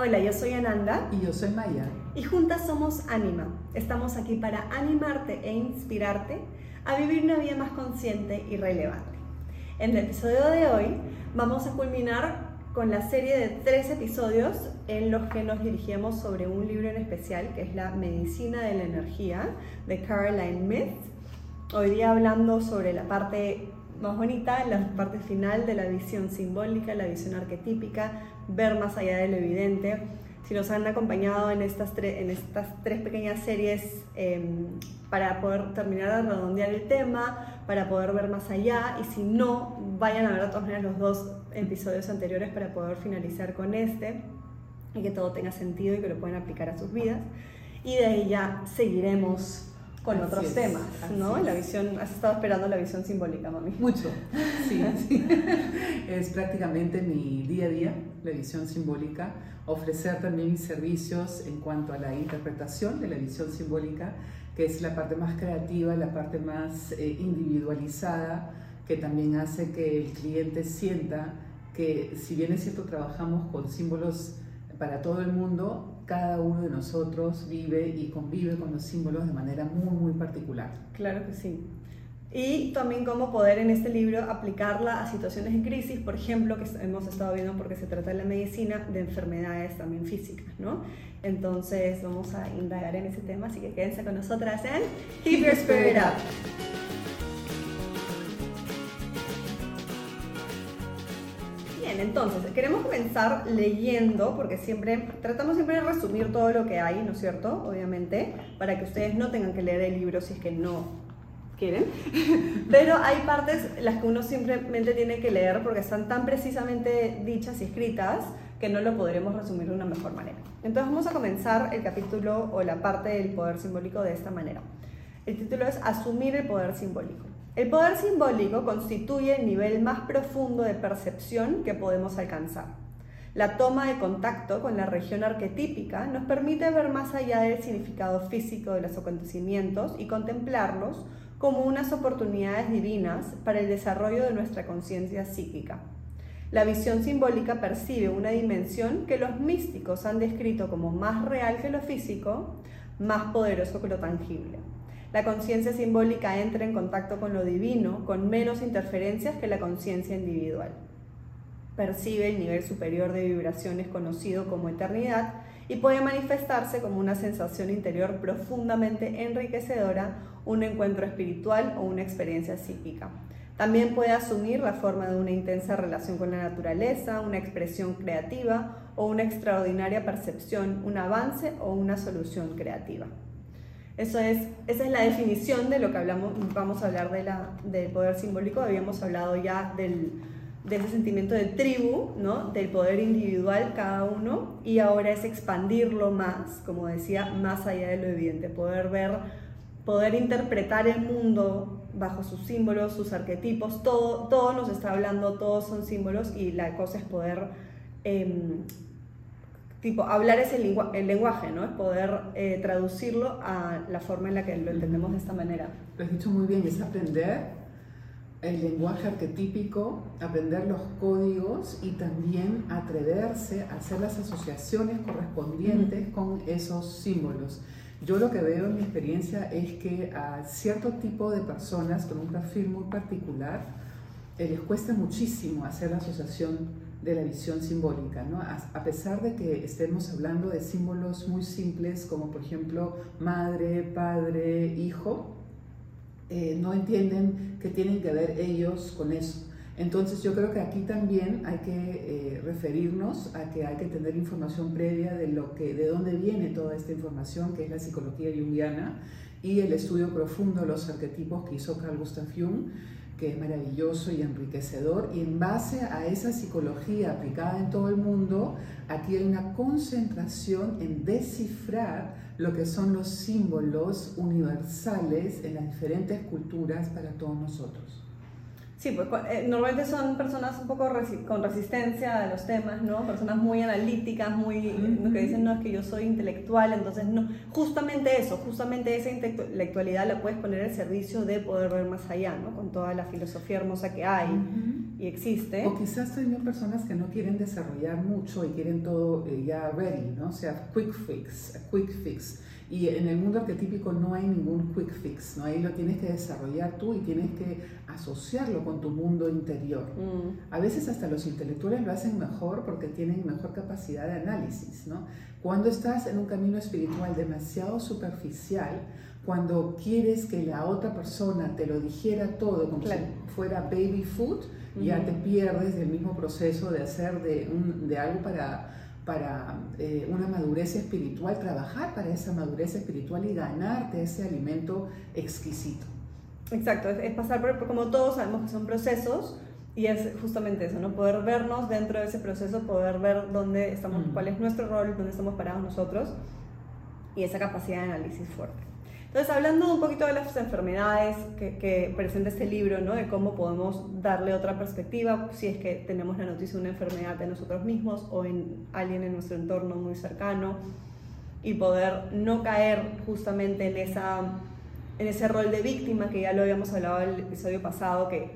Hola, yo soy Ananda. Y yo soy Maya. Y juntas somos Anima. Estamos aquí para animarte e inspirarte a vivir una vida más consciente y relevante. En el episodio de hoy vamos a culminar con la serie de tres episodios en los que nos dirigimos sobre un libro en especial que es La Medicina de la Energía de Caroline Myth. Hoy día hablando sobre la parte más bonita, la parte final de la visión simbólica, la visión arquetípica, ver más allá de lo evidente. Si nos han acompañado en estas, en estas tres pequeñas series em, para poder terminar de redondear el tema, para poder ver más allá, y si no, vayan a ver de todas maneras los dos episodios anteriores para poder finalizar con este y que todo tenga sentido y que lo puedan aplicar a sus vidas. Y de ahí ya seguiremos con otros temas, ¿no? La visión, has estado esperando la visión simbólica, mami. Mucho, sí, sí. es prácticamente mi día a día, la visión simbólica. Ofrecer también mis servicios en cuanto a la interpretación de la visión simbólica, que es la parte más creativa, la parte más eh, individualizada, que también hace que el cliente sienta que si bien es cierto trabajamos con símbolos para todo el mundo, cada uno de nosotros vive y convive con los símbolos de manera muy, muy particular. Claro que sí. Y también cómo poder en este libro aplicarla a situaciones en crisis, por ejemplo, que hemos estado viendo porque se trata de la medicina, de enfermedades también físicas, ¿no? Entonces vamos a indagar en ese tema, así que quédense con nosotras en Keep Your Spirit Up. Entonces, queremos comenzar leyendo, porque siempre, tratamos siempre de resumir todo lo que hay, ¿no es cierto? Obviamente, para que ustedes no tengan que leer el libro si es que no quieren. Pero hay partes las que uno simplemente tiene que leer porque están tan precisamente dichas y escritas que no lo podremos resumir de una mejor manera. Entonces vamos a comenzar el capítulo o la parte del poder simbólico de esta manera. El título es Asumir el poder simbólico. El poder simbólico constituye el nivel más profundo de percepción que podemos alcanzar. La toma de contacto con la región arquetípica nos permite ver más allá del significado físico de los acontecimientos y contemplarlos como unas oportunidades divinas para el desarrollo de nuestra conciencia psíquica. La visión simbólica percibe una dimensión que los místicos han descrito como más real que lo físico, más poderoso que lo tangible. La conciencia simbólica entra en contacto con lo divino con menos interferencias que la conciencia individual. Percibe el nivel superior de vibraciones conocido como eternidad y puede manifestarse como una sensación interior profundamente enriquecedora, un encuentro espiritual o una experiencia psíquica. También puede asumir la forma de una intensa relación con la naturaleza, una expresión creativa o una extraordinaria percepción, un avance o una solución creativa. Eso es, esa es la definición de lo que hablamos, vamos a hablar de la, del poder simbólico, habíamos hablado ya del, de ese sentimiento de tribu, ¿no? del poder individual cada uno, y ahora es expandirlo más, como decía, más allá de lo evidente, poder ver, poder interpretar el mundo bajo sus símbolos, sus arquetipos, todo, todo nos está hablando, todos son símbolos, y la cosa es poder... Eh, tipo, hablar es el, el lenguaje, ¿no? Es poder eh, traducirlo a la forma en la que lo entendemos de esta manera. Lo has dicho muy bien, es aprender el lenguaje arquetípico, aprender los códigos y también atreverse a hacer las asociaciones correspondientes con esos símbolos. Yo lo que veo en mi experiencia es que a cierto tipo de personas con un perfil muy particular eh, les cuesta muchísimo hacer la asociación de la visión simbólica, ¿no? A, pesar de que estemos hablando de símbolos muy simples como por ejemplo madre, padre, hijo, eh, no entienden que tienen que ver ellos con eso. Entonces yo creo que aquí también hay que eh, referirnos a que hay que tener información previa de lo que, de dónde viene toda esta información, que es la psicología junguiana y el estudio profundo de los arquetipos que hizo Carl Gustav Jung que es maravilloso y enriquecedor, y en base a esa psicología aplicada en todo el mundo, aquí hay una concentración en descifrar lo que son los símbolos universales en las diferentes culturas para todos nosotros. Sí, pues eh, normalmente son personas un poco con resistencia a los temas, ¿no? Personas muy analíticas, muy que dicen, no, es que yo soy intelectual, entonces no. Justamente eso, justamente esa intelectualidad la puedes poner al servicio de poder ver más allá, ¿no? Con toda la filosofía hermosa que hay. Y existe. O quizás también personas que no quieren desarrollar mucho y quieren todo eh, ya ready, ¿no? O sea, quick fix, quick fix. Y en el mundo arquetípico no hay ningún quick fix, ¿no? Ahí lo tienes que desarrollar tú y tienes que asociarlo con tu mundo interior. Mm. A veces hasta los intelectuales lo hacen mejor porque tienen mejor capacidad de análisis, ¿no? Cuando estás en un camino espiritual demasiado superficial, cuando quieres que la otra persona te lo dijera todo como Claro. si fuera baby food, ya Ujú. te pierdes del mismo proceso de hacer de, un- de algo para, para eh, una madurez espiritual, trabajar para esa madurez espiritual y ganarte ese alimento exquisito. Exacto, es, es pasar por, por- como todos sabemos que son procesos y es justamente eso, ¿no? Poder vernos dentro de ese proceso, poder ver dónde estamos, Mm. cuál es nuestro rol, dónde estamos parados nosotros y esa capacidad de análisis fuerte. Entonces, hablando un poquito de las enfermedades que, presenta este libro, ¿no? De cómo podemos darle otra perspectiva si es que tenemos la noticia de una enfermedad de nosotros mismos o en alguien en nuestro entorno muy cercano y poder no caer justamente en, esa, en ese rol de víctima que ya lo habíamos hablado en el episodio pasado, que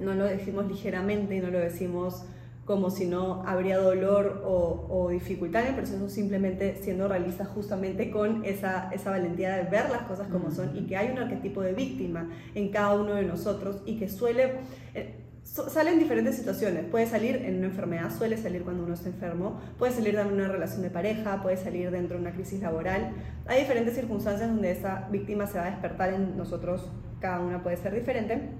no lo decimos ligeramente y no lo decimos como si no habría dolor o, o dificultad en el proceso, simplemente siendo realistas justamente con esa, esa valentía de ver las cosas como son y que hay un arquetipo de víctima en cada uno de nosotros y que suele... eh, en diferentes situaciones, puede salir en una enfermedad, suele salir cuando uno está enfermo, puede salir en una relación de pareja, puede salir dentro de una crisis laboral. Hay diferentes circunstancias donde esta víctima se va a despertar en nosotros, cada una puede ser diferente.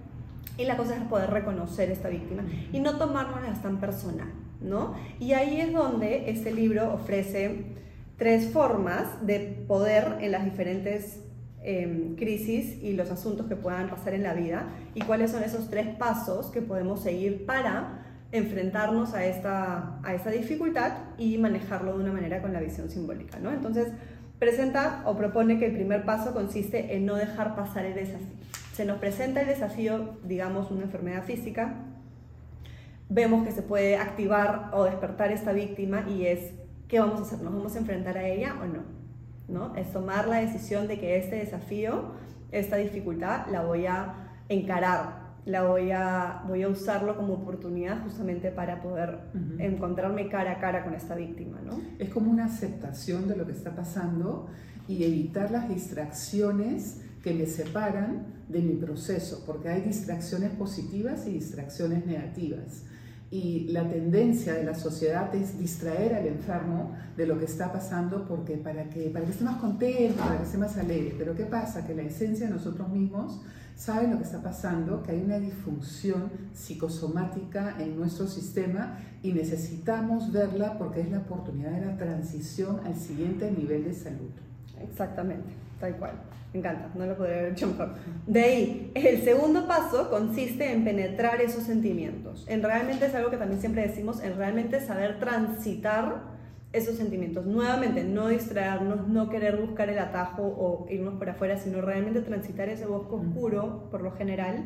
Y la cosa es poder reconocer esta víctima y no tomárnoslas tan personal, ¿no? Y ahí es donde este libro ofrece tres formas de poder en las diferentes eh, crisis y los asuntos que puedan pasar en la vida y cuáles son esos tres pasos que podemos seguir para enfrentarnos a esta, a esta dificultad y manejarlo de una manera con la visión simbólica, ¿no? Entonces, presenta o propone que el primer paso consiste en no dejar pasar el desafío. Se nos presenta el desafío, digamos, una enfermedad física, vemos que se puede activar o despertar esta víctima y es, ¿qué vamos a hacer? ¿Nos vamos a enfrentar a ella o no? ¿No? Es tomar la decisión de que este desafío, esta dificultad, la voy a encarar, la voy a, voy a usarlo como oportunidad justamente para poder encontrarme cara a cara con esta víctima, ¿no? Es como una aceptación de lo que está pasando y evitar las distracciones que me separan de mi proceso, porque hay distracciones positivas y distracciones negativas. Y la tendencia de la sociedad es distraer al enfermo de lo que está pasando porque para que, para que esté más contento, para que esté más alegre. Pero ¿qué pasa? Que la esencia de nosotros mismos sabe lo que está pasando, que hay una disfunción psicosomática en nuestro sistema y necesitamos verla porque es la oportunidad de la transición al siguiente nivel de salud. Exactamente, tal cual. Me encanta, no lo podría haber hecho mejor. De ahí, el segundo paso consiste en penetrar esos sentimientos. En realmente es algo que también siempre decimos, en realmente saber transitar esos sentimientos. Nuevamente, no distraernos, no querer buscar el atajo o irnos por afuera, sino realmente transitar ese bosque oscuro, por lo general,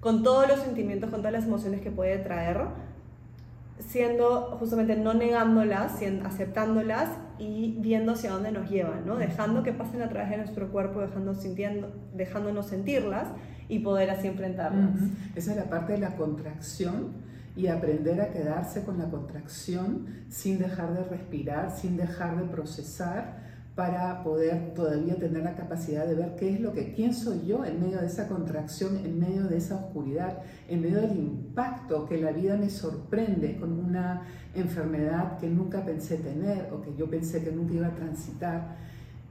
con todos los sentimientos, con todas las emociones que puede traer, siendo justamente no negándolas, aceptándolas y viendo hacia dónde nos llevan, ¿no? Dejando que pasen a través de nuestro cuerpo, dejando, sintiendo, dejándonos sentirlas y poder así enfrentarlas. Ujú. Esa es la parte de la contracción y aprender a quedarse con la contracción sin dejar de respirar, sin dejar de procesar para poder todavía tener la capacidad de ver qué es lo que, quién soy yo en medio de esa contracción, en medio de esa oscuridad, en medio del impacto que la vida me sorprende con una enfermedad que nunca pensé tener o que yo pensé que nunca iba a transitar.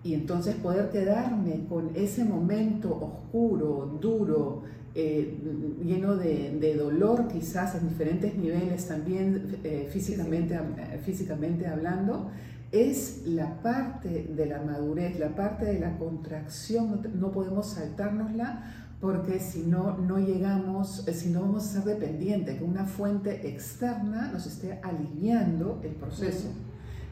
Y entonces poder quedarme con ese momento oscuro, duro, eh, lleno de, de dolor quizás en diferentes niveles también eh, físicamente, eh, físicamente hablando, es la parte de la madurez, la parte de la contracción, no, podemos saltárnosla porque si no, no llegamos, eh, si no vamos a ser dependientes, que una fuente externa nos esté aliviando el proceso.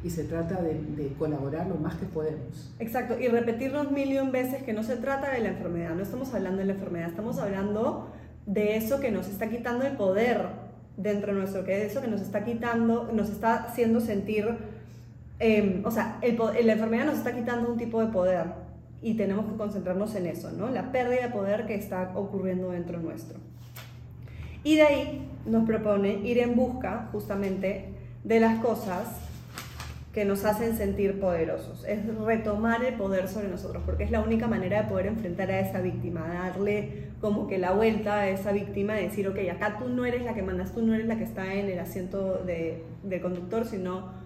Y se trata de, de colaborar lo más que podemos. Exacto, y repetirnos mil y un veces que no se trata de la enfermedad, no estamos hablando de la enfermedad, estamos hablando de eso que nos está quitando el poder dentro de nuestro, que es eso que nos está quitando, nos está haciendo sentir, eh, o sea, el la enfermedad nos está quitando un tipo de poder y tenemos que concentrarnos en eso, ¿no? La pérdida de poder que está ocurriendo dentro nuestro. Y de ahí nos propone ir en busca justamente de las cosas que nos hacen sentir poderosos. Es retomar el poder sobre nosotros, porque es la única manera de poder enfrentar a esa víctima, darle como que la vuelta a esa víctima, de decir, ok, acá tú no eres la que mandas, tú no eres la que está en el asiento de, del conductor, sino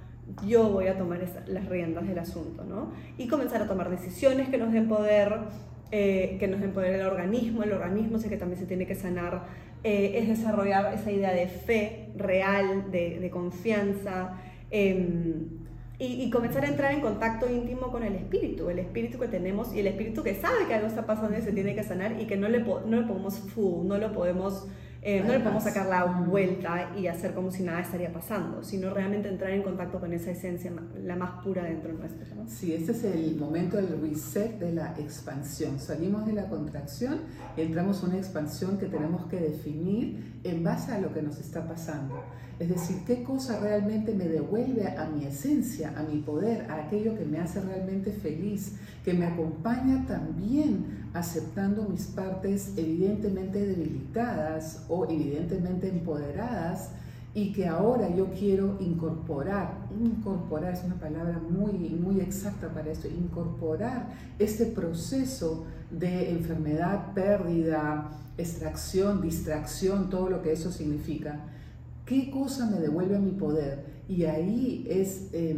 yo voy a tomar las riendas del asunto, ¿no? Y comenzar a tomar decisiones que nos den poder, eh, que nos den poder el organismo, el organismo sé que también se tiene que sanar, eh, es desarrollar esa idea de fe real, de, de confianza. Em, y, comenzar a entrar en contacto íntimo con el espíritu, el espíritu que tenemos y el espíritu que sabe que algo está pasando y se tiene que sanar y que no le, no le podemos fool, no lo podemos eh, no le podemos sacar la vuelta y hacer como si nada estaría pasando, sino realmente entrar en contacto con esa esencia, la más pura dentro de nuestro. Sí, este es el momento del reset de la expansión. Salimos de la contracción entramos a una expansión que tenemos que definir en base a lo que nos está pasando. Es decir, qué cosa realmente me devuelve a mi esencia, a mi poder, a aquello que me hace realmente feliz, que me acompaña también aceptando mis partes evidentemente debilitadas o evidentemente empoderadas y que ahora yo quiero incorporar, incorporar es una palabra muy, muy exacta para esto, incorporar este proceso de enfermedad, pérdida, extracción, distracción, todo lo que eso significa ¿Qué cosa me devuelve mi poder? Y ahí es, eh,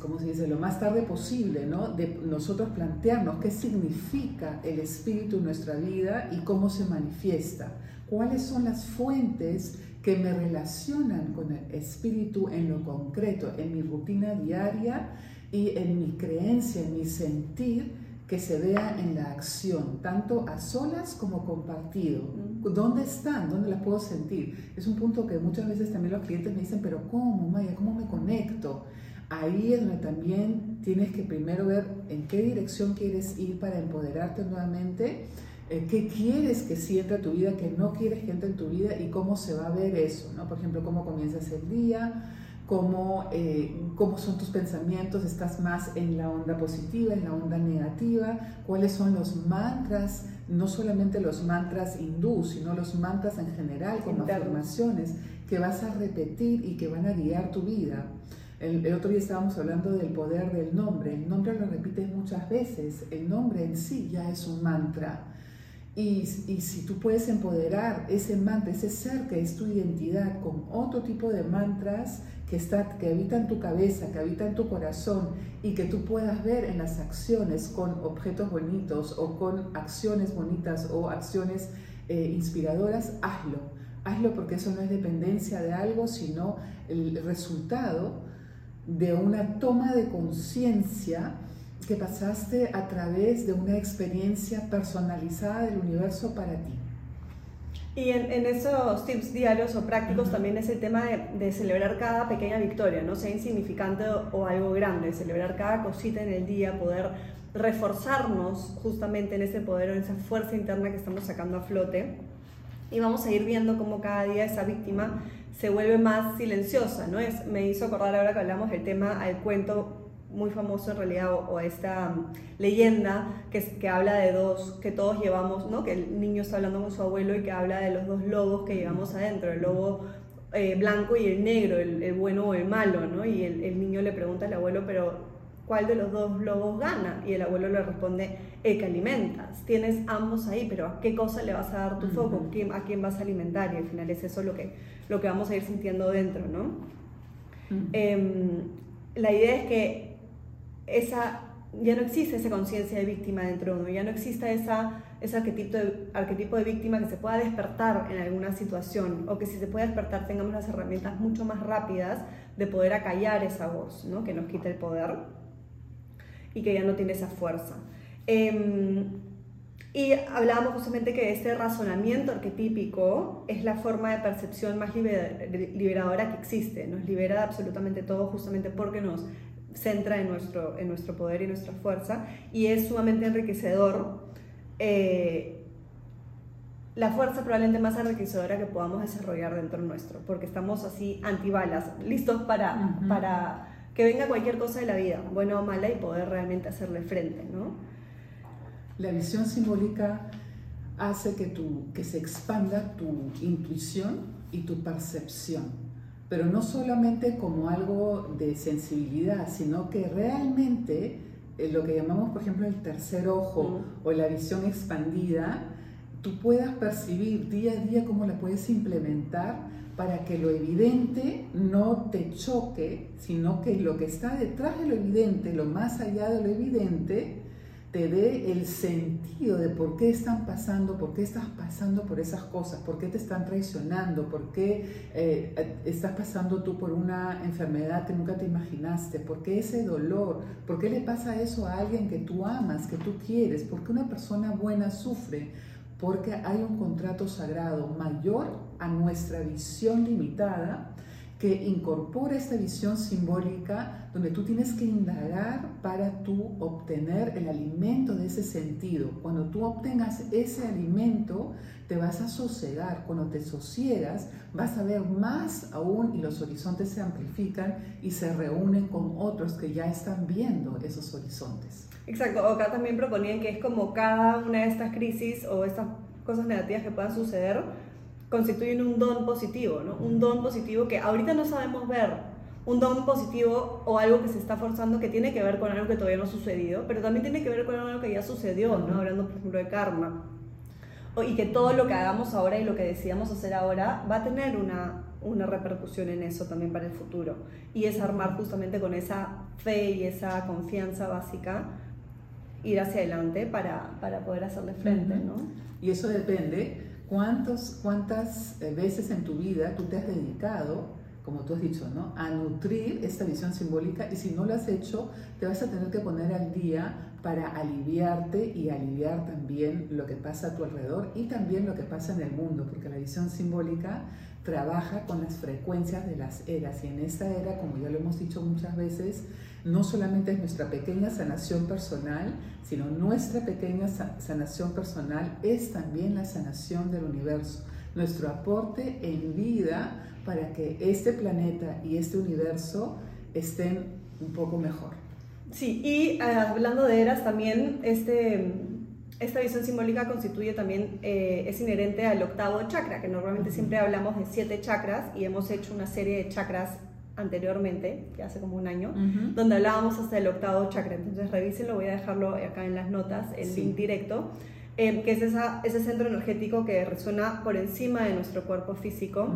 como se dice, lo más tarde posible, ¿no? De nosotros plantearnos qué significa el espíritu en nuestra vida y cómo se manifiesta. ¿Cuáles son las fuentes que me relacionan con el espíritu en lo concreto, en mi rutina diaria y en mi creencia, en mi sentir? que se vea en la acción, tanto a solas como compartido. ¿Dónde están? ¿Dónde las puedo sentir? Es un punto que muchas veces también los clientes me dicen, pero ¿cómo, Maya? ¿Cómo me conecto? Ahí es donde también tienes que primero ver en qué dirección quieres ir para empoderarte nuevamente, eh, qué quieres que sienta tu vida, qué no quieres que entre en tu vida y cómo se va a ver eso, ¿no? Por ejemplo, cómo comienzas el día, cómo, eh, cómo son tus pensamientos, estás más en la onda positiva, en la onda negativa, cuáles son los mantras, no solamente los mantras hindú, sino los mantras en general, como afirmaciones que vas a repetir y que van a guiar tu vida. El, otro día estábamos hablando del poder del nombre. El nombre lo repites muchas veces. El nombre en sí ya es un mantra. Y, si tú puedes empoderar ese mantra, ese ser que es tu identidad, con otro tipo de mantras que, está, que habita en tu cabeza, que habita en tu corazón y que tú puedas ver en las acciones con objetos bonitos o con acciones bonitas o acciones eh, inspiradoras, hazlo. Hazlo porque eso no es dependencia de algo, sino el resultado de una toma de conciencia que pasaste a través de una experiencia personalizada del universo para ti. Y en, esos tips diarios o prácticos también es el tema de, celebrar cada pequeña victoria, no sea insignificante o, algo grande, celebrar cada cosita en el día, poder reforzarnos justamente en ese poder, en esa fuerza interna que estamos sacando a flote. Y vamos a ir viendo cómo cada día esa víctima se vuelve más silenciosa, ¿no? Es, me hizo acordar ahora que hablamos del tema al cuento muy famoso en realidad, o, esta um, leyenda que, que, habla de dos, que todos llevamos, ¿no? que el niño está hablando con su abuelo y que habla de los dos lobos que llevamos adentro, el lobo eh, blanco y el negro, el, bueno o el malo, ¿no? y el, el, niño le pregunta al abuelo, pero ¿cuál de los dos lobos gana? Y el abuelo le responde, el que alimentas, tienes ambos ahí, pero ¿a qué cosa le vas a dar tu foco? ¿A quién vas a alimentar? Y al final es eso lo que, lo que vamos a ir sintiendo dentro, ¿no? Em, la idea es que esa, ya no existe esa conciencia de víctima dentro de uno, ya no existe esa, ese arquetipo de, arquetipo de víctima que se pueda despertar en alguna situación o que si se puede despertar tengamos las herramientas mucho más rápidas de poder acallar esa voz, ¿no? que nos quita el poder y que ya no tiene esa fuerza. Em, y hablábamos justamente que este razonamiento arquetípico es la forma de percepción más liberadora que existe, nos libera de absolutamente todo justamente porque nos centra en nuestro, en nuestro poder y nuestra fuerza y es sumamente enriquecedor. Eh, la fuerza probablemente más enriquecedora que podamos desarrollar dentro nuestro, porque estamos así antibalas, listos para, para que venga cualquier cosa de la vida, buena o mala, y poder realmente hacerle frente, ¿no? La visión simbólica hace que, tu, que se expanda tu intuición y tu percepción. Pero no solamente como algo de sensibilidad, sino que realmente eh, lo que llamamos, por ejemplo, el tercer ojo o la visión expandida, tú puedas percibir día a día cómo la puedes implementar para que lo evidente no te choque, sino que lo que está detrás de lo evidente, lo más allá de lo evidente, te dé el sentido de por qué están pasando, por qué estás pasando por esas cosas, por qué te están traicionando, por qué eh, estás pasando tú por una enfermedad que nunca te imaginaste, por qué ese dolor, por qué le pasa eso a alguien que tú amas, que tú quieres, por qué una persona buena sufre, porque hay un contrato sagrado mayor a nuestra visión limitada que incorpora esta visión simbólica donde tú tienes que indagar para tú obtener el alimento de ese sentido. Cuando tú obtengas ese alimento, te vas a sosegar. Cuando te sosiegas, vas a ver más aún y los horizontes se amplifican y se reúnen con otros que ya están viendo esos horizontes. Exacto, acá también proponían que es como cada una de estas crisis o estas cosas negativas que puedan suceder constituyen un don positivo, ¿no? Un don positivo que ahorita no sabemos ver. Un don positivo o algo que se está forzando que tiene que ver con algo que todavía no ha sucedido, pero también tiene que ver con algo que ya sucedió, ¿no? Hablando, por ejemplo, de karma. Y que todo lo que hagamos ahora y lo que decidamos hacer ahora va a tener una, una repercusión en eso también para el futuro. Y es armar justamente con esa fe y esa confianza básica ir hacia adelante para, para poder hacerle frente, ¿no? Y eso depende cuántos, cuántas eh, veces en tu vida tú te has dedicado, como tú has dicho, ¿no? a nutrir esta visión simbólica y si no lo has hecho, te vas a tener que poner al día para aliviarte y aliviar también lo que pasa a tu alrededor y también lo que pasa en el mundo, porque la visión simbólica trabaja con las frecuencias de las eras y en esta era, como ya lo hemos dicho muchas veces, no solamente es nuestra pequeña sanación personal, sino nuestra pequeña sanación personal es también la sanación del universo, nuestro aporte en vida para que este planeta y este universo estén un poco mejor. Sí, y ah, hablando de eras también, este, esta visión simbólica constituye también, eh, es inherente al octavo chakra, que normalmente siempre hablamos de siete chakras y hemos hecho una serie de chakras anteriormente, que hace como un año, donde hablábamos hasta el octavo chakra. Entonces revísenlo, voy a dejarlo acá en las notas, el link directo, eh, que es esa, ese centro energético que resuena por encima de nuestro cuerpo físico.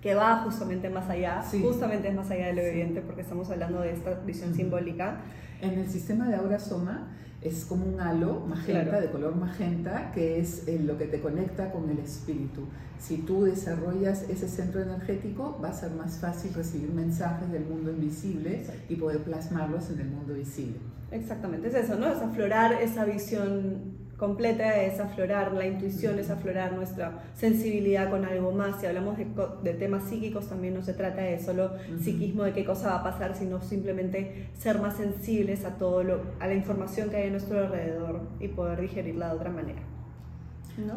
que va justamente más allá, justamente es más allá de lo evidente porque estamos hablando de esta visión simbólica. En el sistema de Aura Soma es como un halo magenta, de color magenta, que es eh, lo que te conecta con el espíritu. Si tú desarrollas ese centro energético, va a ser más fácil recibir mensajes del mundo invisible y poder plasmarlos en el mundo visible. Exactamente, es eso, ¿no? Es aflorar esa visión completa es aflorar la intuición, es aflorar nuestra sensibilidad con algo más. Si hablamos de, temas psíquicos, también no se trata de solo psiquismo, de qué cosa va a pasar, sino simplemente ser más sensibles a, todo lo, a la información que hay a nuestro alrededor y poder digerirla de otra manera.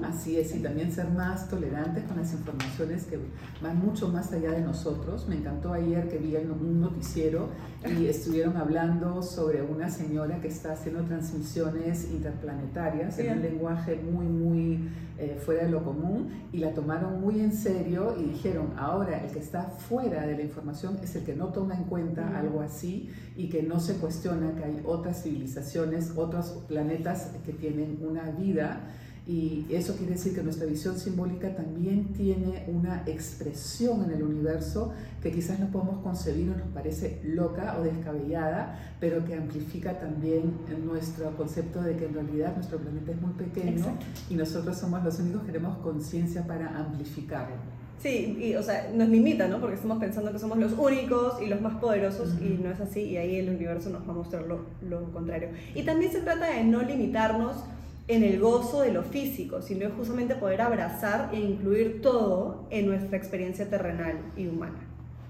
Así es, y también ser más tolerantes con las informaciones que van mucho más allá de nosotros. Me encantó ayer que vi un noticiero y estuvieron hablando sobre una señora que está haciendo transmisiones interplanetarias en un lenguaje muy, muy eh, fuera de lo común y la tomaron muy en serio y dijeron, ahora el que está fuera de la información es el que no toma en cuenta algo así y que no se cuestiona que hay otras civilizaciones, otros planetas que tienen una vida y eso quiere decir que nuestra visión simbólica también tiene una expresión en el universo que quizás no podemos concebir o nos parece loca o descabellada, pero que amplifica también nuestro concepto de que en realidad nuestro planeta es muy pequeño y nosotros somos los únicos que tenemos conciencia para amplificarlo. Sí, y o sea, nos limita, ¿no? Porque estamos pensando que somos los únicos y los más poderosos y no es así y ahí el universo nos va a mostrar lo, lo contrario. Y también se trata de no limitarnos en el gozo de lo físico, sino justamente poder abrazar e incluir todo en nuestra experiencia terrenal y humana.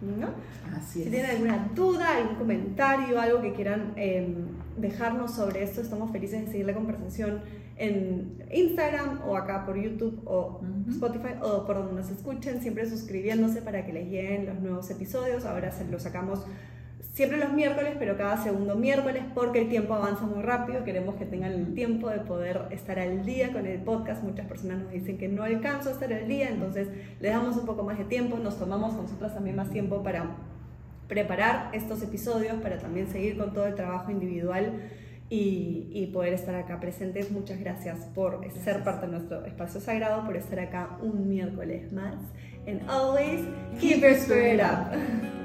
¿no? Así es. Si tienen alguna duda, algún comentario, algo que quieran em, dejarnos sobre esto, estamos felices de seguir la conversación en Instagram o acá por YouTube o Spotify o por donde nos escuchen, siempre suscribiéndose para que les lleguen los nuevos episodios. Ahora se los sacamos siempre los miércoles, pero cada segundo miércoles, porque el tiempo avanza muy rápido. Queremos que tengan el tiempo de poder estar al día con el podcast. Muchas personas nos dicen que no alcanzo a estar al día, entonces le damos un poco más de tiempo. Nos tomamos nosotras también más tiempo para preparar estos episodios, para también seguir con todo el trabajo individual. Y, poder estar acá presentes. Muchas gracias por ser parte de nuestro espacio sagrado, por estar acá un miércoles más. And always keep your spirit up.